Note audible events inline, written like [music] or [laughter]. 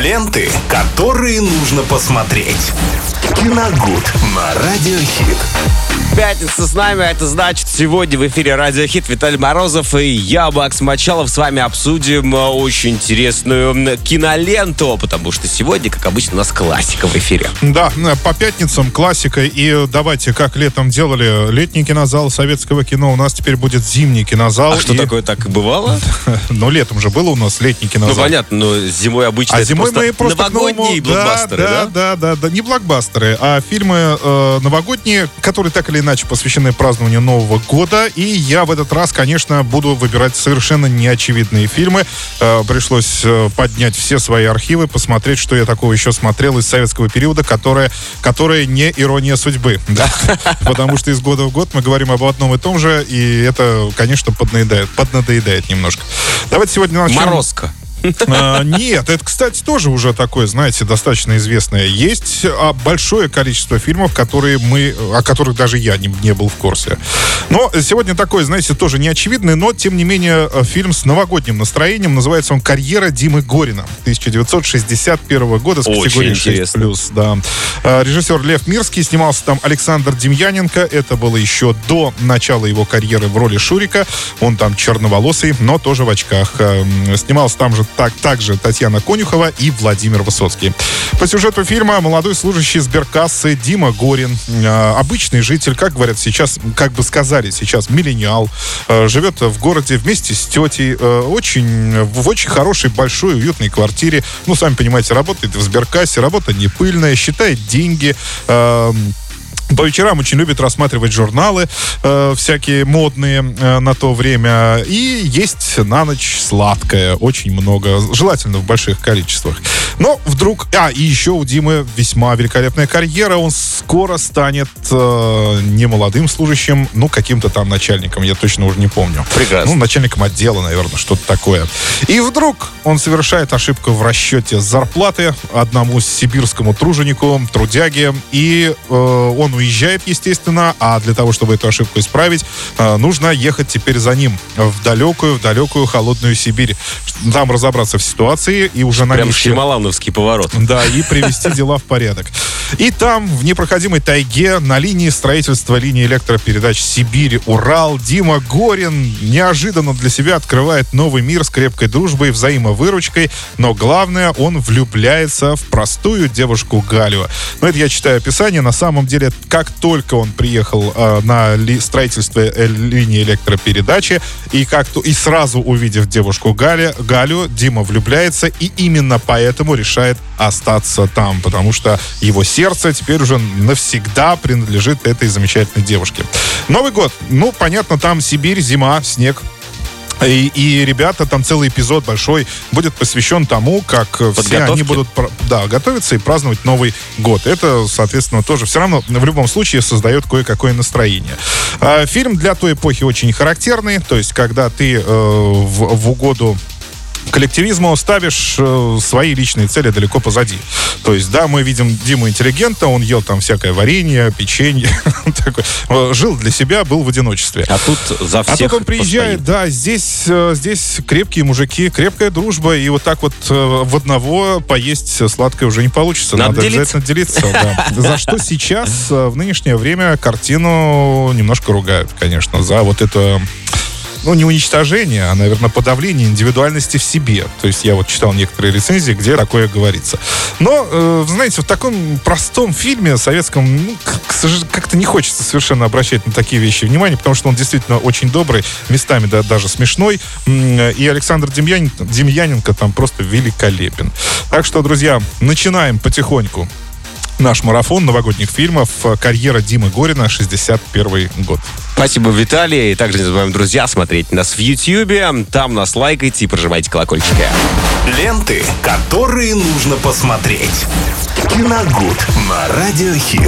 Ленты, которые нужно посмотреть. Киногуд на Радиохит. Пятница с нами, а это значит, сегодня в эфире Радио Хит Виталий Морозов и я, Макс Мочалов, с вами обсудим э, очень интересную киноленту, потому что сегодня, как обычно, у нас классика в эфире. Да, э, по пятницам классика. И давайте, как летом делали летний кинозал советского кино, у нас теперь будет зимний кинозал. А что и... такое так и бывало? [laughs] Ну, летом же было у нас летний кинозал. Ну, понятно, но зимой обычно А зимой мы просто новогодние новому... блокбастеры, да? Да, да, да, да, не блокбастеры, а фильмы э, новогодние, которые так или иначе посвящены празднованию Нового года. И я в этот раз, конечно, буду выбирать совершенно неочевидные фильмы. Э, пришлось э, поднять все свои архивы, посмотреть, что я такого еще смотрел из советского периода, которое, которое не ирония судьбы. [laughs] Да? Потому что из года в год мы говорим об одном и том же, и это, конечно, поднадоедает, поднадоедает немножко. Давайте сегодня начнем... Морозко. А, нет, это, кстати, тоже уже такое, знаете, достаточно известное. Есть а, большое количество фильмов, которые мы, о которых даже я не, не был в курсе. Но сегодня такой, знаете, тоже неочевидный, но, тем не менее, фильм с новогодним настроением. Называется он «Карьера Димы Горина» 1961 года с Очень категорией интересно. 6+. Да. А, Режиссер Лев Мирский, снимался там Александр Демьяненко. Это было еще до начала его карьеры в роли Шурика. Он там черноволосый, но тоже в очках. Эм, Снимался там же так, также Татьяна Конюхова и Владимир Высоцкий. По сюжету фильма молодой служащий сберкассы Дима Горин, э, обычный житель, как говорят сейчас, как бы сказали сейчас, миллениал, э, живет в городе вместе с тетей, э, очень, в очень хорошей, большой, уютной квартире. Ну, сами понимаете, работает в сберкассе, работа не пыльная, считает деньги, э, по вечерам очень любит рассматривать журналы э, всякие модные э, на то время. И есть на ночь сладкое, очень много, желательно в больших количествах. Но вдруг... А, и еще у Димы весьма великолепная карьера. Он скоро станет э, не молодым служащим, ну, каким-то там начальником, я точно уже не помню. Прекрасно. Ну, начальником отдела, наверное, что-то такое. И вдруг он совершает ошибку в расчете зарплаты одному сибирскому труженику, трудяге, и э, он уезжает, естественно, а для того, чтобы эту ошибку исправить, э, нужно ехать теперь за ним в далекую, в далекую холодную Сибирь. Там разобраться в ситуации и уже на Прям Шималановский поворот. Да, и привести [laughs] дела в порядок. И там, в непроходимой тайге, на линии строительства линии электропередач Сибирь-Урал, Дима Горин неожиданно для себя открывает новый мир с крепкой дружбой и взаимовыручкой, но главное, он влюбляется в простую девушку Галю. Но это я читаю описание. На самом деле, как только он приехал э, на ли- строительство э, линии электропередачи, и, как то, и сразу увидев девушку Галя, Галю, Дима влюбляется, и именно поэтому решает остаться там, потому что его сердце теперь уже навсегда принадлежит этой замечательной девушке. Новый год. Ну, понятно, там Сибирь, зима, снег. И, и ребята, там целый эпизод большой будет посвящен тому, как все они будут да, готовиться и праздновать Новый год. Это, соответственно, тоже все равно в любом случае создает кое-какое настроение. А, фильм для той эпохи очень характерный, то есть когда ты э, в, в угоду коллективизму ставишь э, свои личные цели далеко позади. То есть, да, мы видим Диму интеллигента, он ел там всякое варенье, печенье, [laughs] такой, э, жил для себя, был в одиночестве. А тут за А всех тут он приезжает, постоит. да, здесь, э, здесь крепкие мужики, крепкая дружба, и вот так вот в одного поесть сладкое уже не получится. Надо Надо, делиться. обязательно делиться. да. [laughs] За что сейчас, в нынешнее время, картину немножко ругают, конечно, за вот это ну, не уничтожение, а, наверное, подавление индивидуальности в себе. То есть я вот читал некоторые рецензии, где такое говорится. Но, э, знаете, в таком простом фильме советском ну, как-то не хочется совершенно обращать на такие вещи внимание, потому что он действительно очень добрый, местами да, даже смешной. И Александр Демьяненко, Демьяненко там просто великолепен. Так что, друзья, начинаем потихоньку наш марафон новогодних фильмов «Карьера Димы Горина», 61 год. Спасибо, Виталий. И также не забываем, друзья, смотреть нас в Ютьюбе. Там нас лайкайте и прожимайте колокольчики. Ленты, которые нужно посмотреть. Киногуд на Радиохит.